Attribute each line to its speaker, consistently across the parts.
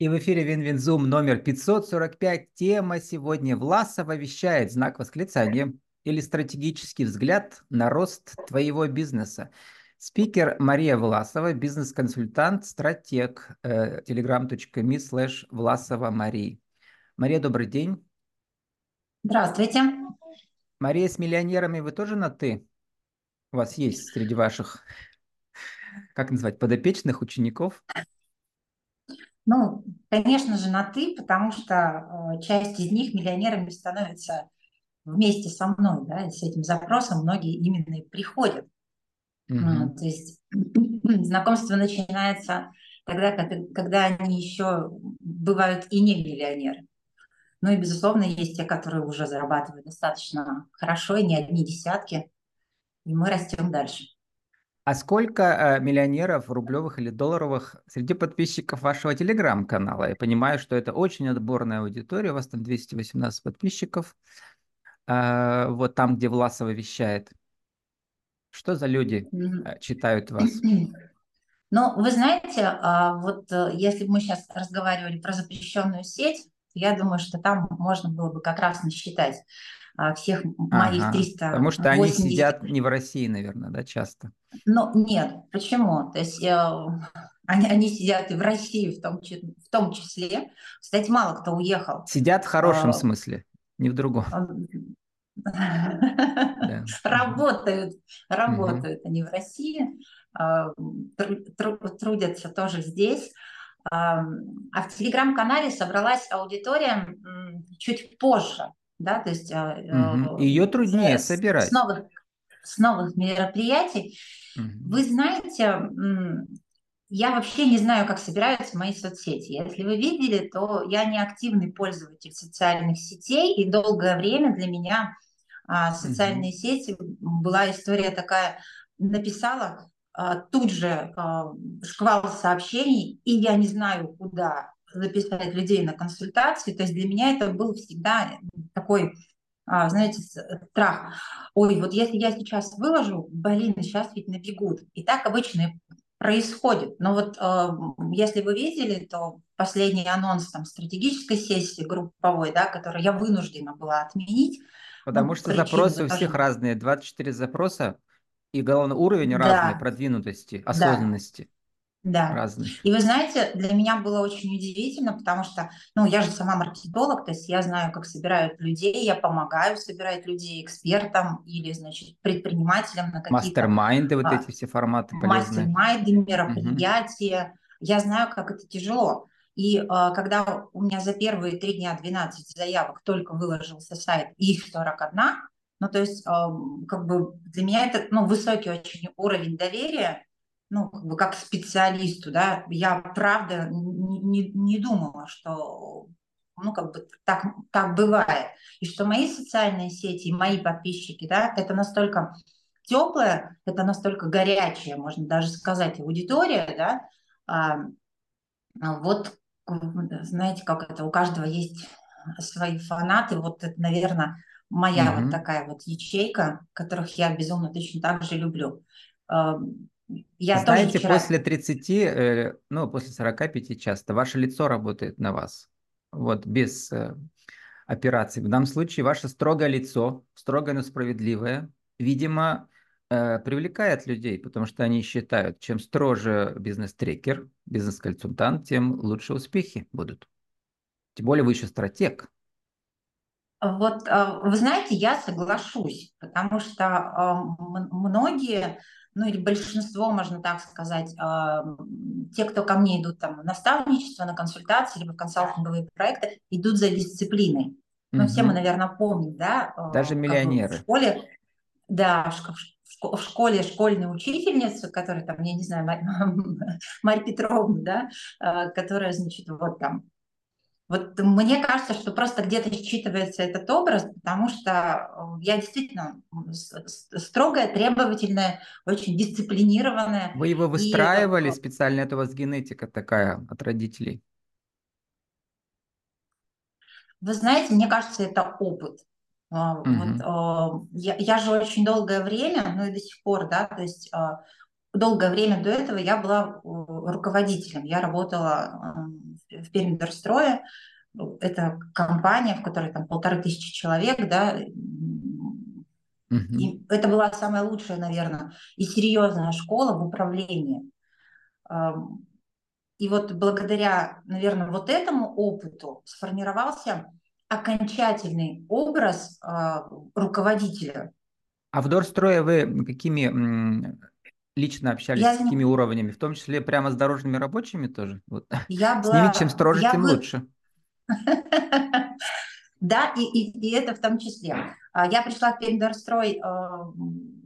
Speaker 1: И в эфире WinWinZoom номер 545. Тема сегодня Власова вещает знак восклицания или стратегический взгляд на рост твоего бизнеса. Спикер Мария Власова, бизнес-консультант, стратег, э, telegram.me slash Власова Мария. Мария, добрый день.
Speaker 2: Здравствуйте.
Speaker 1: Мария, с миллионерами вы тоже на «ты»? У вас есть среди ваших, как назвать, подопечных учеников?
Speaker 2: Ну, конечно же, на «ты», потому что э, часть из них миллионерами становится вместе со мной, да, и с этим запросом многие именно и приходят. Mm-hmm. то есть знакомство начинается тогда, когда они еще бывают и не миллионеры. Ну и, безусловно, есть те, которые уже зарабатывают достаточно хорошо, и не одни десятки, и мы растем дальше.
Speaker 1: А сколько э, миллионеров рублевых или долларовых среди подписчиков вашего телеграм-канала? Я понимаю, что это очень отборная аудитория, у вас там 218 подписчиков, э, вот там, где Власова вещает. Что за люди э, читают вас?
Speaker 2: Ну, вы знаете, а, вот если бы мы сейчас разговаривали про запрещенную сеть, я думаю, что там можно было бы как раз насчитать всех моих ага, 300.
Speaker 1: Потому что они сидят не в России, наверное, да, часто.
Speaker 2: Ну, нет, почему? То есть э, они, они сидят и в России в том, в том числе. Кстати, мало кто уехал.
Speaker 1: Сидят в хорошем а, смысле, не в другом.
Speaker 2: Работают, работают они в России, а, трудятся тоже здесь. А в телеграм-канале собралась аудитория чуть позже да, то есть
Speaker 1: угу. ее труднее с, собирать.
Speaker 2: С новых, с новых мероприятий. Угу. Вы знаете, я вообще не знаю, как собираются мои соцсети. Если вы видели, то я не активный пользователь социальных сетей, и долгое время для меня а, социальные угу. сети была история такая, написала а, тут же а, шквал сообщений, и я не знаю, куда записать людей на консультации. То есть для меня это был всегда такой, а, знаете, страх. Ой, вот если я сейчас выложу, блин, сейчас ведь набегут. И так обычно происходит. Но вот э, если вы видели, то последний анонс там стратегической сессии групповой, да, который я вынуждена была отменить.
Speaker 1: Потому ну, что запросы у всех разные, 24 запроса, и главный уровень да. разный продвинутости, осознанности. Да
Speaker 2: да. разных. И вы знаете, для меня было очень удивительно, потому что, ну, я же сама маркетолог, то есть я знаю, как собирают людей, я помогаю собирать людей экспертам или, значит, предпринимателям на
Speaker 1: какие-то... Мастер-майнды, вот а, эти все форматы
Speaker 2: полезные. Мастер-майнды, мероприятия. Угу. Я знаю, как это тяжело. И а, когда у меня за первые три дня 12 заявок только выложился сайт, их 41, ну, то есть, а, как бы для меня это, ну, высокий очень уровень доверия, ну, как бы как специалисту, да, я правда не, не, не думала, что ну, как бы так, так бывает. И что мои социальные сети, мои подписчики, да, это настолько теплая, это настолько горячая, можно даже сказать, аудитория, да, а, вот, знаете, как это, у каждого есть свои фанаты, вот это, наверное, моя mm-hmm. вот такая вот ячейка, которых я безумно точно так же люблю.
Speaker 1: Я Знаете, вчера... после 30, э, ну, после 45 часто ваше лицо работает на вас. Вот, без э, операций. В данном случае ваше строгое лицо, строгое, но справедливое, видимо, э, привлекает людей, потому что они считают, чем строже бизнес-трекер, бизнес-консультант, тем лучше успехи будут. Тем более вы еще стратег.
Speaker 2: Вот, вы знаете, я соглашусь, потому что многие ну или большинство, можно так сказать, а, те, кто ко мне идут там, на наставничество, на консультации, либо в консалтинговые проекты, идут за дисциплиной. Ну, угу. все мы, наверное, помним, да?
Speaker 1: А, Даже миллионеры.
Speaker 2: В школе, да, в школе школьная учительница, которая там, я не знаю, Марья Петровна, да, а, которая, значит, вот там вот мне кажется, что просто где-то считывается этот образ, потому что э, я действительно строгая, требовательная, очень дисциплинированная.
Speaker 1: Вы его выстраивали и... специально, это у вас генетика такая от родителей?
Speaker 2: Вы знаете, мне кажется, это опыт. Угу. Вот, э, я, я же очень долгое время, ну и до сих пор, да, то есть долгое время до этого я была руководителем. Я работала в Пермидорстрое. Это компания, в которой там полторы тысячи человек, да, и это была самая лучшая, наверное, и серьезная школа в управлении. И вот благодаря, наверное, вот этому опыту сформировался окончательный образ а, руководителя.
Speaker 1: А в Дорстрое вы какими лично общались, я с какими уровнями, в том числе прямо с дорожными рабочими тоже? Вот. Я с была... ними чем строже, я тем был... лучше.
Speaker 2: Да, и, и, и это в том числе. А, я пришла в Пермидорстрой а,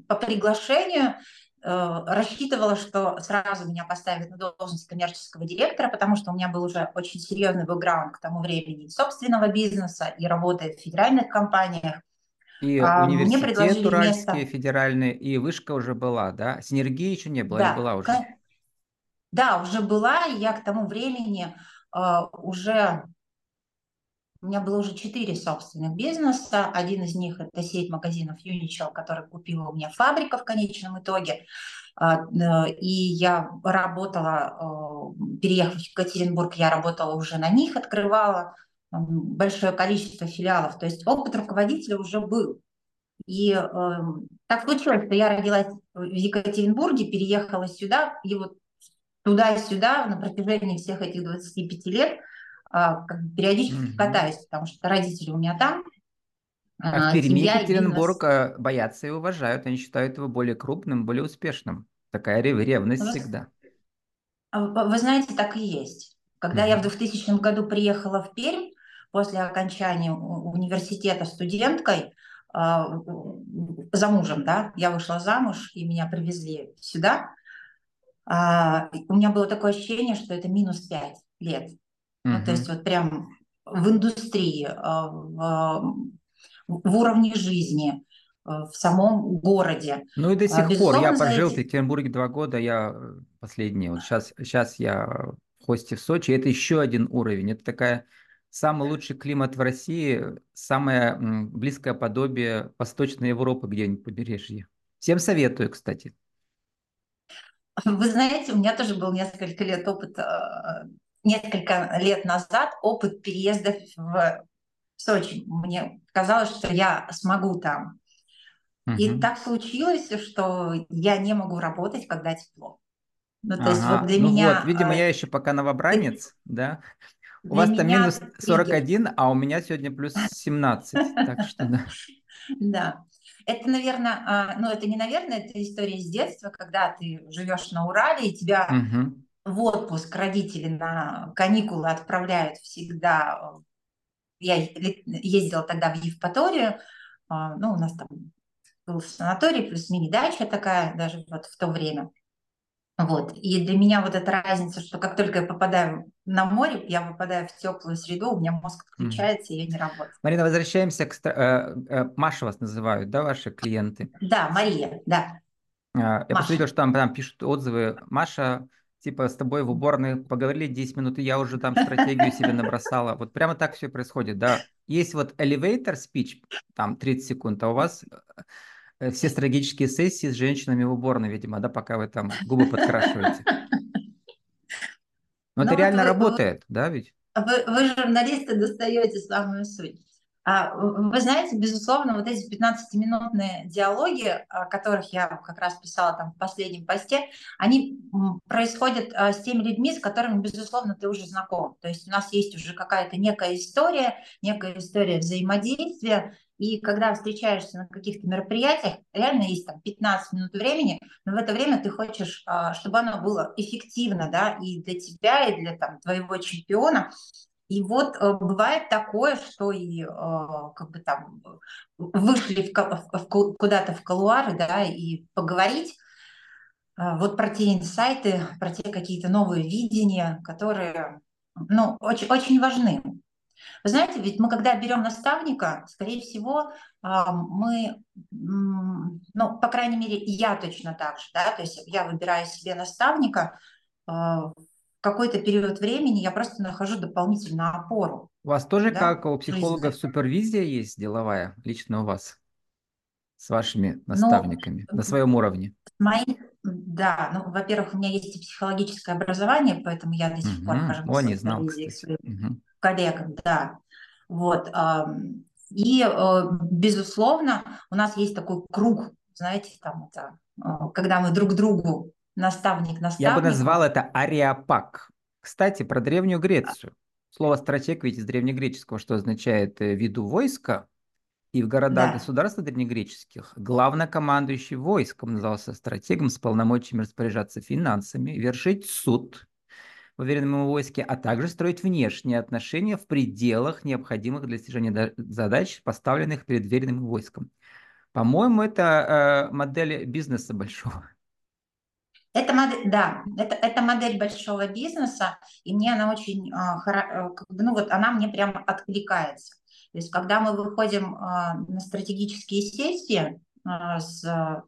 Speaker 2: по приглашению, а, рассчитывала, что сразу меня поставят на должность коммерческого директора, потому что у меня был уже очень серьезный бэкграунд к тому времени собственного бизнеса и работы в федеральных компаниях.
Speaker 1: И а, университет Уральский, место... федеральный, и вышка уже была, да? Синергии еще не было, да, была уже?
Speaker 2: Да, уже была, и я к тому времени uh, уже у меня было уже четыре собственных бизнеса. Один из них – это сеть магазинов Unichel, который купила у меня фабрика в конечном итоге. А, и я работала, э, переехав в Екатеринбург, я работала уже на них, открывала большое количество филиалов. То есть опыт руководителя уже был. И э, так случилось, что я родилась в Екатеринбурге, переехала сюда, и вот туда и сюда на протяжении всех этих 25 лет – а, периодически mm-hmm. катаюсь, потому что родители у меня там.
Speaker 1: А, а в Перми Екатеринбург бизнес. А, боятся и уважают, они считают его более крупным, более успешным. Такая ревность вы, всегда.
Speaker 2: Вы знаете, так и есть. Когда mm-hmm. я в 2000 году приехала в Пермь, после окончания университета студенткой, за мужем, да, я вышла замуж, и меня привезли сюда, у меня было такое ощущение, что это минус пять лет. Ну, то есть вот прям в индустрии, а, в, в уровне жизни, а, в самом городе.
Speaker 1: Ну и до сих Безусловно, пор. Я пожил эти... в Екатеринбурге два года, я э, последний. Вот сейчас, сейчас я в хосте в Сочи. Это еще один уровень. Это такая самый лучший климат в России, самое близкое подобие Восточной Европы где-нибудь побережье. Всем советую, кстати.
Speaker 2: Вы знаете, у меня тоже был несколько лет опыт а, несколько лет назад опыт переезда в Сочи. Мне казалось, что я смогу там. Угу. И так случилось, что я не могу работать, когда тепло.
Speaker 1: Ну, то ага. есть вот для ну меня... Вот, видимо, а, я еще пока новобранец, да? У вас там минус 41, а у меня сегодня плюс 17, так что да.
Speaker 2: Да. Это, наверное, а, ну это не наверное, это история с детства, когда ты живешь на Урале, и тебя угу в отпуск родители на каникулы отправляют всегда. Я ездила тогда в Евпаторию, а, ну, у нас там был санаторий плюс мини-дача такая даже вот в то время. Вот. И для меня вот эта разница, что как только я попадаю на море, я попадаю в теплую среду, у меня мозг отключается, mm. и я не работаю.
Speaker 1: Марина, возвращаемся к... Э, э, Маша вас называют, да, ваши клиенты?
Speaker 2: Да, Мария, да.
Speaker 1: А, я посмотрел, что там, там пишут отзывы. Маша типа с тобой в уборной поговорили 10 минут, и я уже там стратегию себе набросала. Вот прямо так все происходит, да. Есть вот elevator speech, там 30 секунд, а у вас э, все стратегические сессии с женщинами в уборной, видимо, да, пока вы там губы подкрашиваете. Но, Но это реально вы, работает, вы, да, ведь?
Speaker 2: Вы, вы журналисты достаете самую суть. А, вы знаете, безусловно, вот эти 15-минутные диалоги, о которых я как раз писала там в последнем посте, они происходят а, с теми людьми, с которыми, безусловно, ты уже знаком. То есть у нас есть уже какая-то некая история, некая история взаимодействия, и когда встречаешься на каких-то мероприятиях, реально есть там 15 минут времени, но в это время ты хочешь, а, чтобы оно было эффективно, да, и для тебя, и для там, твоего чемпиона, и вот э, бывает такое, что и э, как бы там вышли в, куда-то в колуары, да, и поговорить э, вот про те инсайты, про те какие-то новые видения, которые, ну, очень, очень важны. Вы знаете, ведь мы когда берем наставника, скорее всего, мы, ну, по крайней мере, я точно так же, да, то есть я выбираю себе наставника, какой-то период времени я просто нахожу дополнительную опору.
Speaker 1: У вас тоже, да? как у психологов, супервизия есть деловая, лично у вас, с вашими ну, наставниками, ну, на своем уровне?
Speaker 2: Мои, Да, ну, во-первых, у меня есть и психологическое образование, поэтому я до сих угу. пор хожу
Speaker 1: О, не знал,
Speaker 2: угу. Коллегам, да. Вот. И, э, безусловно, у нас есть такой круг, знаете, там это, э, когда мы друг другу наставник, наставник.
Speaker 1: Я бы назвал это ариапак. Кстати, про Древнюю Грецию. Слово стратег ведь из древнегреческого, что означает э, виду войска, и в городах-государствах да. древнегреческих главнокомандующий войском назывался стратегом с полномочиями распоряжаться финансами, вершить суд в уверенном войске, а также строить внешние отношения в пределах, необходимых для достижения задач, поставленных перед веренным войском. По-моему, это э, модель бизнеса большого.
Speaker 2: Это модель, да, это, это модель большого бизнеса, и мне она очень, э, ну вот она мне прямо откликается. То есть, когда мы выходим а, на стратегические сессии с,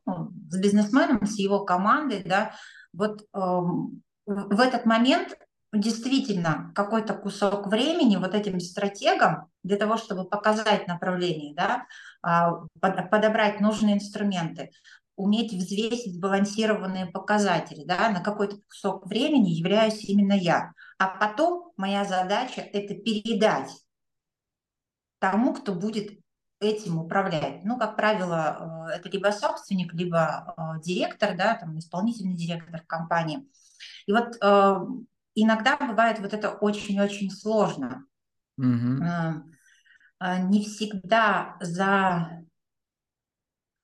Speaker 2: ну, с бизнесменом, с его командой, да, вот эм, в этот момент действительно какой-то кусок времени вот этим стратегам для того, чтобы показать направление, да, а, подобрать нужные инструменты, уметь взвесить сбалансированные показатели, да, на какой-то кусок времени являюсь именно я. А потом моя задача – это передать тому, кто будет этим управлять. Ну, как правило, э, это либо собственник, либо э, директор, да, там, исполнительный директор компании. И вот э, иногда бывает вот это очень-очень сложно. Mm-hmm. Не всегда за,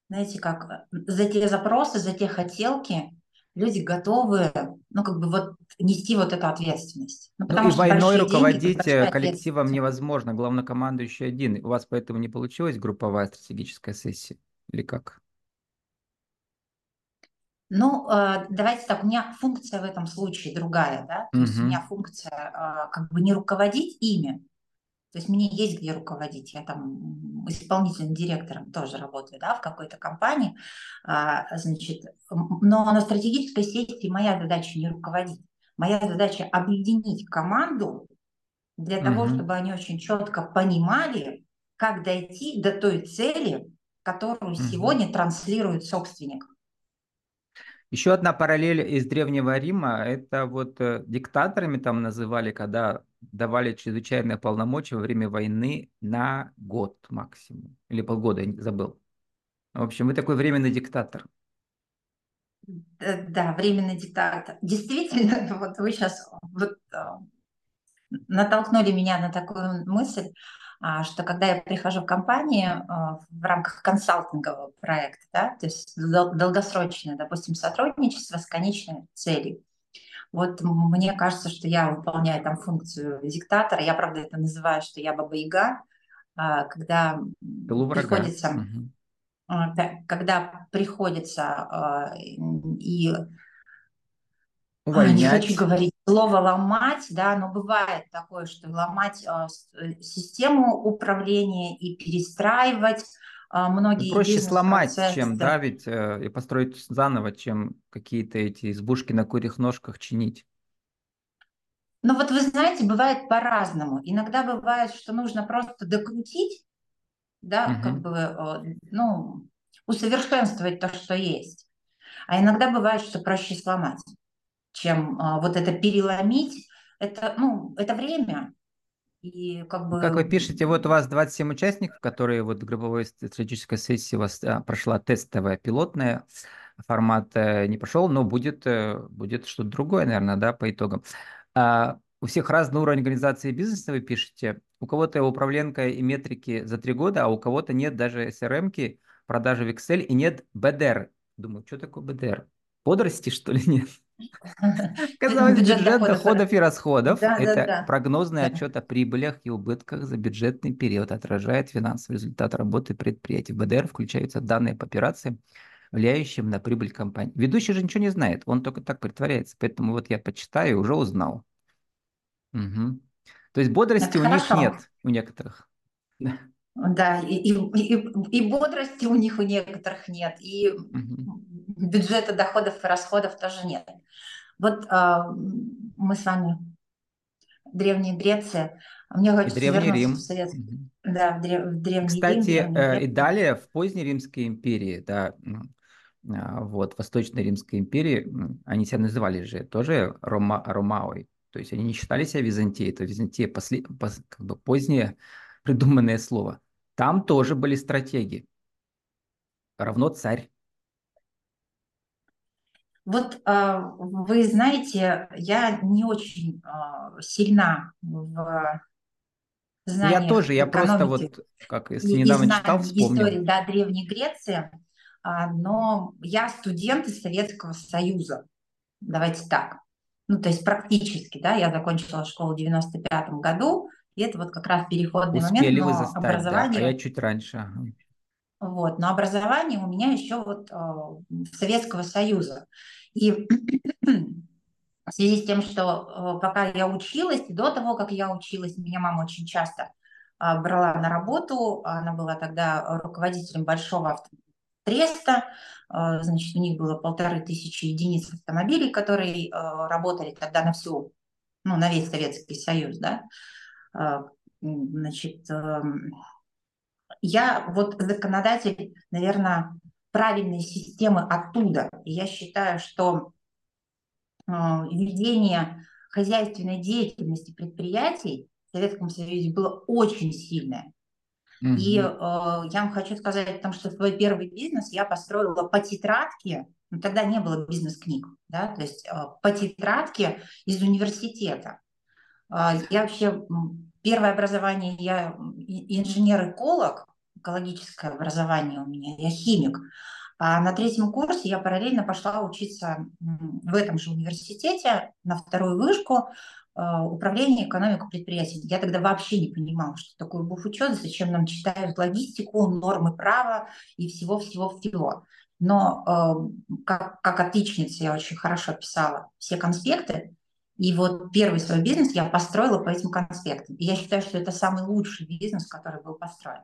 Speaker 2: знаете, как, за те запросы, за те хотелки люди готовы, ну, как бы вот нести вот эту ответственность.
Speaker 1: Ну, ну и войной руководить деньги, коллективом невозможно, главнокомандующий один. У вас поэтому не получилась групповая стратегическая сессия или как?
Speaker 2: Ну, э, давайте так, у меня функция в этом случае другая, да, то угу. есть у меня функция э, как бы не руководить ими, то есть мне есть где руководить. Я там исполнительным директором тоже работаю да, в какой-то компании. А, значит, но на стратегической сети моя задача не руководить. Моя задача объединить команду для угу. того, чтобы они очень четко понимали, как дойти до той цели, которую угу. сегодня транслирует собственник.
Speaker 1: Еще одна параллель из Древнего Рима, это вот э, диктаторами там называли, когда давали чрезвычайные полномочия во время войны на год максимум. Или полгода, я забыл. В общем, вы такой временный диктатор.
Speaker 2: Да, временный диктатор. Действительно, вот вы сейчас вот, а, натолкнули меня на такую мысль. А, что когда я прихожу в компанию а, в рамках консалтингового проекта, да, то есть долгосрочное, допустим, сотрудничество с конечной целью, вот мне кажется, что я выполняю там функцию диктатора. Я, правда, это называю, что я баба-яга, а, когда приходится... Когда приходится и увольнять. Не хочу говорить слово ломать, да, но бывает такое, что ломать э, систему управления и перестраивать многие
Speaker 1: ну, Проще сломать, чем, да, ведь э, и построить заново, чем какие-то эти избушки на курьих ножках чинить.
Speaker 2: Ну вот вы знаете, бывает по-разному. Иногда бывает, что нужно просто докрутить, да, угу. как бы, ну, усовершенствовать то, что есть. А иногда бывает, что проще сломать чем а, вот это переломить. Это, ну, это время. И как бы...
Speaker 1: Как вы пишете, вот у вас 27 участников, которые вот в групповой стратегической сессии у вас а, прошла тестовая, пилотная, формат э, не прошел, но будет, э, будет что-то другое, наверное, да, по итогам. А, у всех разный уровень организации бизнеса, вы пишете. У кого-то управленка и метрики за три года, а у кого-то нет даже SRM-ки, продажи в Excel и нет БДР. Думаю, что такое БДР? Бодрости, что ли, нет? Казалось, бюджет, бюджет доходов, доходов и расходов да, – это да, да. прогнозный отчет о прибылях и убытках за бюджетный период, отражает финансовый результат работы предприятия. В БДР включаются данные по операциям, влияющим на прибыль компании. Ведущий же ничего не знает, он только так притворяется. Поэтому вот я почитаю и уже узнал. Угу. То есть бодрости это у хорошо. них нет, у некоторых.
Speaker 2: Да, и, и, и, и бодрости у них у некоторых нет, и угу. бюджета доходов и расходов тоже нет. Вот а, мы с вами Древняя Греция.
Speaker 1: Мне хочется Древний Рим. В
Speaker 2: Советский... угу. Да, в, древ... в Древний
Speaker 1: Кстати, Рим. Древний... Э, и далее в поздней Римской империи, да, вот, Восточной Римской империи, они себя называли же тоже Рома, Ромаой, то есть они не считали себя Византией, это Византия после, пос, как бы позднее придуманное слово. Там тоже были стратеги. Равно царь.
Speaker 2: Вот э, вы знаете, я не очень э, сильна в
Speaker 1: знаниях Я тоже, я просто вот, как если недавно читал, вспомнил.
Speaker 2: истории да, Древней Греции, э, но я студент из Советского Союза. Давайте так. Ну, то есть практически, да, я закончила школу в 95 году, и это вот как раз переходный
Speaker 1: Успели
Speaker 2: момент,
Speaker 1: но вы застать, образование... Да, а я чуть раньше.
Speaker 2: Вот, но образование у меня еще вот э, Советского Союза. И в связи с тем, что э, пока я училась, и до того, как я училась, меня мама очень часто э, брала на работу, она была тогда руководителем большого автотреста, э, значит, у них было полторы тысячи единиц автомобилей, которые э, работали тогда на всю, ну, на весь Советский Союз, да, э, значит, эм, я вот законодатель, наверное, правильной системы оттуда. И я считаю, что э, ведение хозяйственной деятельности предприятий в Советском Союзе было очень сильное. И э, я вам хочу сказать, потому что свой первый бизнес я построила по тетрадке, но тогда не было бизнес-книг, да, то есть э, по тетрадке из университета. Э, я вообще, первое образование, я инженер-эколог, экологическое образование у меня, я химик. А на третьем курсе я параллельно пошла учиться в этом же университете на вторую вышку э, управление экономикой предприятий. Я тогда вообще не понимала, что такое бухучет, зачем нам читают логистику, нормы права и всего-всего-всего. Но э, как, как отличница я очень хорошо писала все конспекты, и вот первый свой бизнес я построила по этим конспектам. И я считаю, что это самый лучший бизнес, который был построен.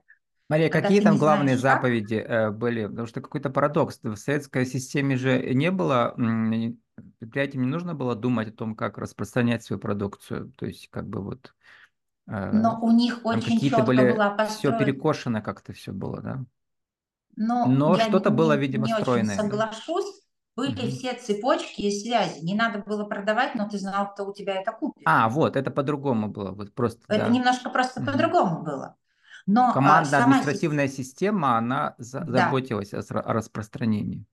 Speaker 1: Мария, Когда какие там главные знаешь, заповеди как? были? Потому что какой-то парадокс. В советской системе же не было, предприятиям не нужно было думать о том, как распространять свою продукцию. То есть как бы вот...
Speaker 2: Э, Но у них очень четко были, была
Speaker 1: построена... Все перекошено как-то все было, да?
Speaker 2: Но,
Speaker 1: Но что-то было, видимо,
Speaker 2: не
Speaker 1: стройное.
Speaker 2: Очень соглашусь. Были угу. все цепочки и связи. Не надо было продавать, но ты знал, кто у тебя это купит.
Speaker 1: А, вот, это по-другому было. Вот просто,
Speaker 2: это да. немножко просто угу. по-другому было. Но
Speaker 1: а, Командная сама... административная система, она да. заботилась о, распространении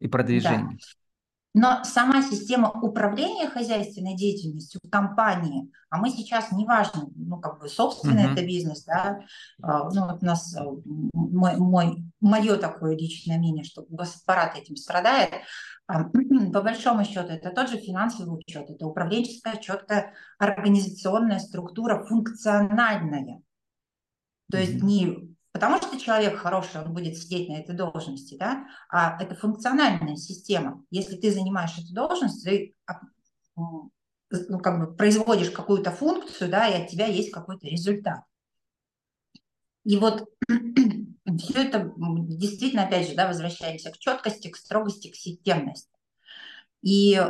Speaker 1: и продвижении. Да.
Speaker 2: Но сама система управления хозяйственной деятельностью компании, а мы сейчас неважно, ну как бы собственный uh-huh. это бизнес, да, а, ну вот у нас э, мой, мой, мое такое личное мнение, что госаппарат этим страдает, а, по большому счету это тот же финансовый учет, это управленческая четкая организационная структура, функциональная. То есть не потому, что человек хороший, он будет сидеть на этой должности, да, а это функциональная система. Если ты занимаешь эту должность, ты а, ну, как бы производишь какую-то функцию, да, и от тебя есть какой-то результат. И вот все это действительно, опять же, да, возвращаемся к четкости, к строгости, к системности. И э,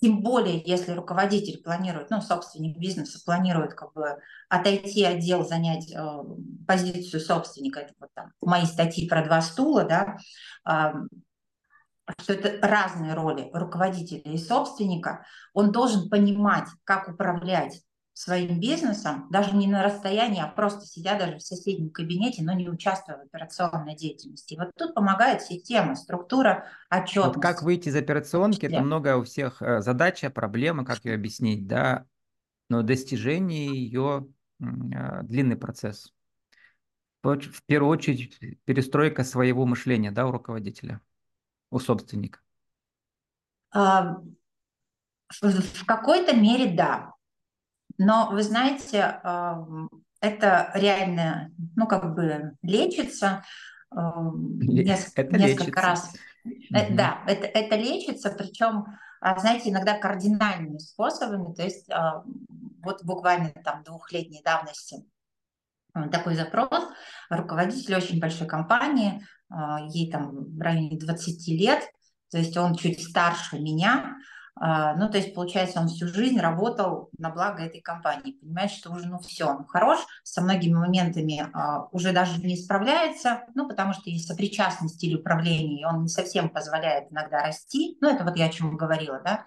Speaker 2: тем более, если руководитель планирует, ну, собственник бизнеса планирует как бы отойти от дел, занять э, позицию собственника, это вот там мои статьи про два стула, да, э, что это разные роли руководителя и собственника, он должен понимать, как управлять своим бизнесом, даже не на расстоянии, а просто сидя даже в соседнем кабинете, но не участвуя в операционной деятельности. И вот тут помогает система, структура, отчетность.
Speaker 1: Вот как выйти из операционки, это много у всех э, задача, проблема, как ее объяснить, да, но достижение ее э, длинный процесс. В первую очередь перестройка своего мышления, да, у руководителя, у собственника.
Speaker 2: А, в какой-то мере да. Но вы знаете, это реально, ну, как бы лечится несколько, это несколько лечится. раз. Угу. Да, это, это лечится, причем, а, знаете, иногда кардинальными способами. То есть вот буквально там двухлетней давности такой запрос. Руководитель очень большой компании, ей там в районе 20 лет, то есть он чуть старше меня, А, ну, то есть, получается, он всю жизнь работал на благо этой компании, понимает, что уже, ну, все, он хорош, со многими моментами а, уже даже не справляется, ну, потому что есть сопричастность стиль управления, и он не совсем позволяет иногда расти, ну, это вот я о чем говорила, да,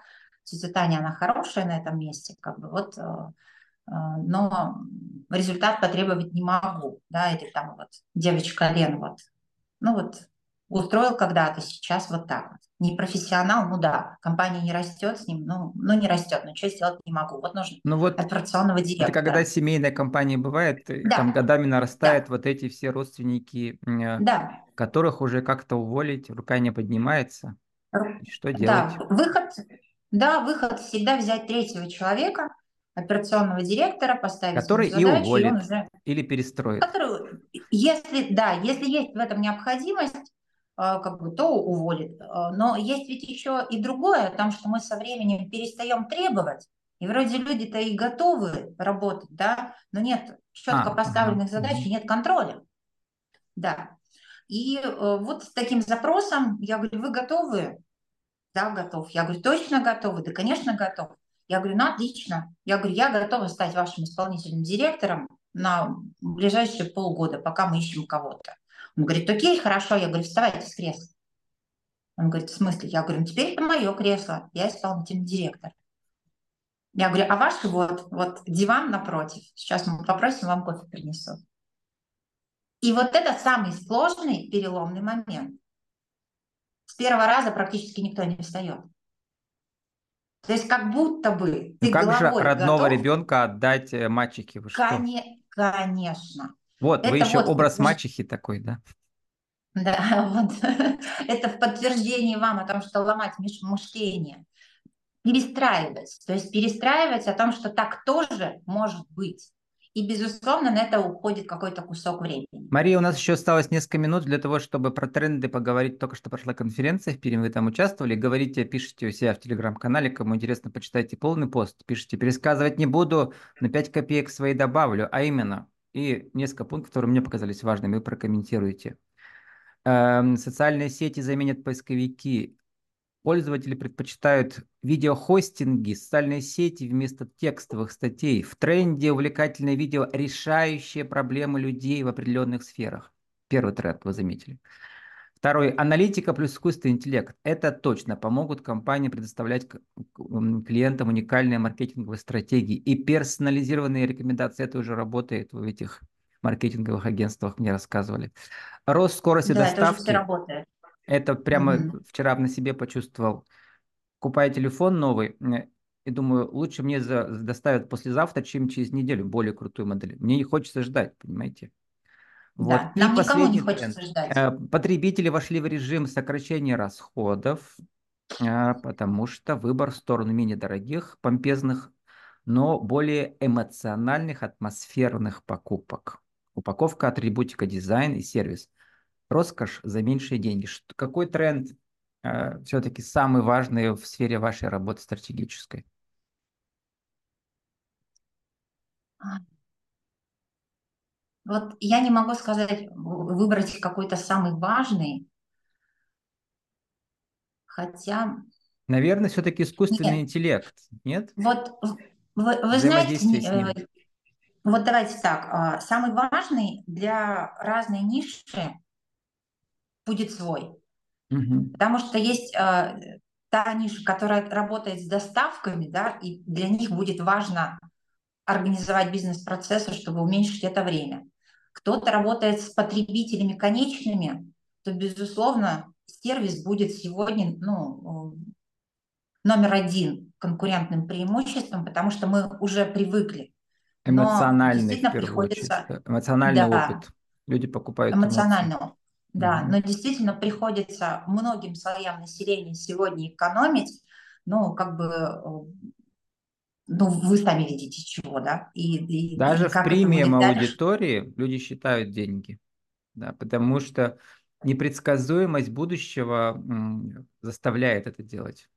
Speaker 2: Таня, она хорошая на этом месте, как бы вот, а, но результат потребовать не могу, да, или там вот девочка Лен, вот, ну, вот, устроил когда-то, сейчас вот так вот. Не профессионал, ну да, компания не растет с ним, ну, ну не растет, но что сделать не могу. Вот нужно
Speaker 1: ну вот операционного директора. Это когда семейная компания бывает, да. там годами нарастает да. вот эти все родственники, э, да. которых уже как-то уволить, рука не поднимается. Что делать?
Speaker 2: Да, выход, да, выход всегда взять третьего человека, операционного директора, поставить
Speaker 1: который задачу, и уволит, и уже... или перестроит.
Speaker 2: Который, если, да, если есть в этом необходимость, как бы, то уволит. А, но есть ведь еще и другое, о том, что мы со временем перестаем требовать, и вроде люди-то и готовы работать, да, но нет четко а, поставленных угу. задач, нет контроля. Да. И э, вот с таким запросом я говорю, вы готовы? Да, готов. Я говорю, точно готовы? Да, конечно, готов. Я говорю, ну, отлично. Я говорю, я готова стать вашим исполнительным директором на ближайшие полгода, пока мы ищем кого-то. Он говорит, окей, хорошо. Я говорю, вставайте с кресла. Он говорит, в смысле? Я говорю, ну теперь это мое кресло, я исполнительный директор. Я говорю, а ваш вот, вот диван напротив, сейчас мы попросим, вам кофе принесут. И вот это самый сложный переломный момент. С первого раза практически никто не встает. То есть как будто бы
Speaker 1: ты ну, как же родного готов... ребенка отдать э, мальчике? Вы
Speaker 2: Коне... Конечно.
Speaker 1: Вот, это вы еще вот образ мачехи такой, да?
Speaker 2: Да, вот. это в подтверждении вам о том, что ломать мышление. Перестраивать. То есть перестраивать о том, что так тоже может быть. И, безусловно, на это уходит какой-то кусок времени.
Speaker 1: Мария, у нас еще осталось несколько минут для того, чтобы про тренды поговорить. Только что прошла конференция, в Пермь вы там участвовали. Говорите, пишите у себя в телеграм-канале, кому интересно, почитайте полный пост. Пишите, пересказывать не буду, на 5 копеек свои добавлю. А именно, и несколько пунктов, которые мне показались важными, вы прокомментируете. Эм, социальные сети заменят поисковики. Пользователи предпочитают видеохостинги, социальные сети вместо текстовых статей. В тренде увлекательное видео, решающие проблемы людей в определенных сферах. Первый тренд вы заметили. Второй. Аналитика плюс искусственный интеллект. Это точно помогут компании предоставлять клиентам уникальные маркетинговые стратегии и персонализированные рекомендации. Это уже работает в этих маркетинговых агентствах, мне рассказывали. Рост скорости да, доставки. Это, работает. это прямо mm-hmm. вчера на себе почувствовал. Купая телефон новый, и думаю, лучше мне за, доставят послезавтра, чем через неделю более крутую модель. Мне не хочется ждать, понимаете?
Speaker 2: Вот. Да, нам и никому не хочется ждать. Э,
Speaker 1: потребители вошли в режим сокращения расходов, э, потому что выбор в сторону менее дорогих, помпезных, но более эмоциональных, атмосферных покупок. Упаковка, атрибутика, дизайн и сервис. Роскошь за меньшие деньги. Какой тренд э, все-таки самый важный в сфере вашей работы стратегической?
Speaker 2: Вот я не могу сказать, выбрать какой-то самый важный, хотя...
Speaker 1: Наверное, все-таки искусственный нет. интеллект, нет?
Speaker 2: Вот вы, вы знаете, э, вот давайте так, а, самый важный для разной ниши будет свой. Угу. Потому что есть а, та ниша, которая работает с доставками, да, и для них будет важно организовать бизнес-процессы, чтобы уменьшить это время кто-то работает с потребителями конечными, то, безусловно, сервис будет сегодня ну, номер один конкурентным преимуществом, потому что мы уже привыкли.
Speaker 1: Эмоциональный, в первую приходится... очередь. Эмоциональный да, опыт. Люди покупают
Speaker 2: эмоциональный эмоции. Да, угу. но действительно приходится многим слоям населения сегодня экономить, ну, как бы ну, вы сами видите, чего, да? И,
Speaker 1: и, Даже и в премиум аудитории люди считают деньги, да, потому что непредсказуемость будущего заставляет это делать.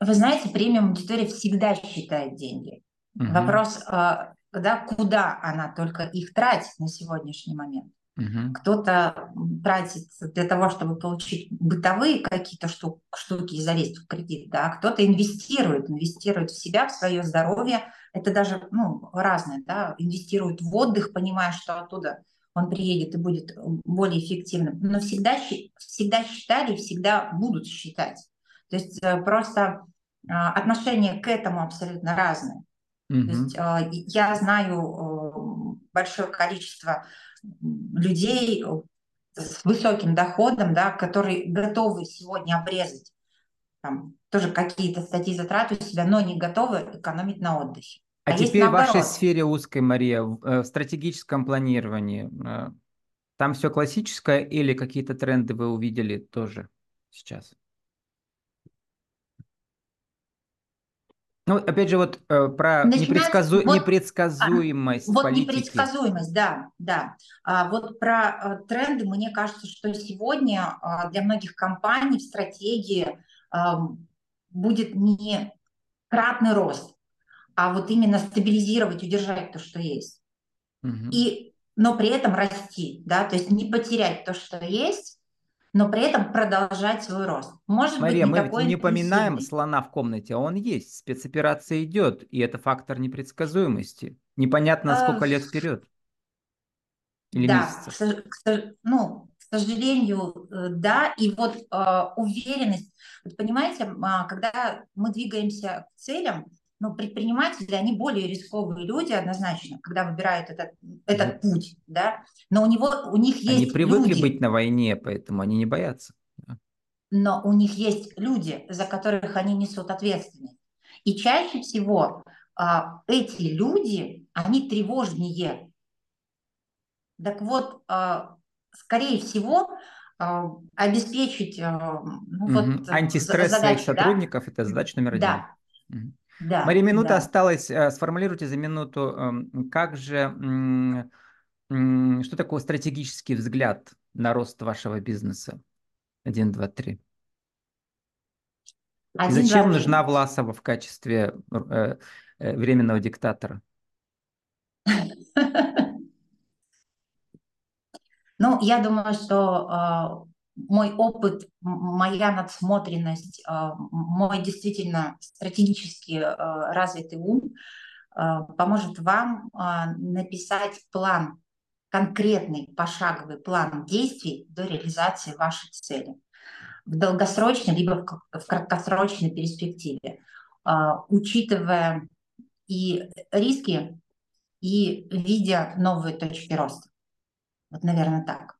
Speaker 2: Вы знаете, премиум аудитория всегда считает деньги. Угу. Вопрос, а, да, куда она только их тратит на сегодняшний момент. Угу. Кто-то тратит для того, чтобы получить бытовые какие-то штук, штуки и залезть в кредит, да, кто-то инвестирует, инвестирует в себя, в свое здоровье. Это даже ну, разное, да, инвестирует в отдых, понимая, что оттуда он приедет и будет более эффективным. Но всегда, всегда считали и всегда будут считать. То есть э, просто а, отношение к этому абсолютно разное. Mm-hmm. То есть а, я знаю э, большое количество людей с высоким доходом, да, которые готовы сегодня обрезать там, тоже какие-то статьи затрат у себя, но не готовы экономить на отдыхе.
Speaker 1: А, а теперь в вашей сфере узкой, Мария, э, в стратегическом планировании, э, там все классическое или какие-то тренды вы увидели тоже сейчас? Ну, опять же, вот э, про непредсказу... вот, непредсказуемость
Speaker 2: Вот политики. непредсказуемость, да, да. А, вот про э, тренды, мне кажется, что сегодня э, для многих компаний в стратегии э, будет не кратный рост, а вот именно стабилизировать, удержать то, что есть. Угу. И, но при этом расти, да, то есть не потерять то, что есть, но при этом продолжать свой рост.
Speaker 1: Может Мария, быть, не мы ведь не поминаем слона в комнате, а он есть, спецоперация идет, и это фактор непредсказуемости. Непонятно, сколько лет вперед.
Speaker 2: Или да, месяцев. К, ну, к сожалению, э, да, и вот э, уверенность, вот понимаете, а, когда мы двигаемся к целям, ну, предприниматели, они более рисковые люди однозначно, когда выбирают этот, этот путь, да, но у, него, у них есть
Speaker 1: Они привыкли люди, быть на войне, поэтому они не боятся.
Speaker 2: Но у них есть люди, за которых они несут ответственность. И чаще всего а, эти люди, они тревожнее. Так вот, а, скорее всего, а, обеспечить а,
Speaker 1: ну, угу. вот, антистресс задачи, своих сотрудников да? это задача номер один. Да. Угу. Да, Мария, минута да. осталась. Э, сформулируйте за минуту, эм, как же, что такое стратегический взгляд на рост вашего бизнеса? Один, два, три. Один, зачем два, нужна Власова в качестве э, э, временного диктатора?
Speaker 2: Ну, я думаю, что мой опыт, моя надсмотренность, а, мой действительно стратегически а, развитый ум а, поможет вам написать план, конкретный пошаговый план действий до реализации вашей цели в долгосрочной либо в краткосрочной перспективе, учитывая и риски, и видя новые точки роста. Вот, наверное, так.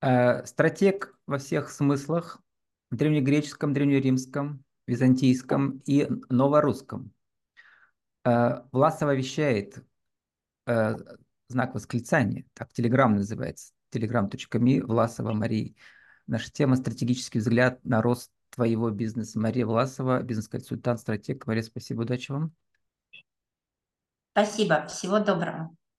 Speaker 1: Э, стратег во всех смыслах, древнегреческом, древнеримском, византийском и новорусском. Э, Власова вещает э, знак восклицания, так телеграм называется, telegram.me, Власова Марии. Наша тема «Стратегический взгляд на рост твоего бизнеса». Мария Власова, бизнес-консультант, стратег. Мария, спасибо, удачи вам.
Speaker 2: Спасибо, всего доброго.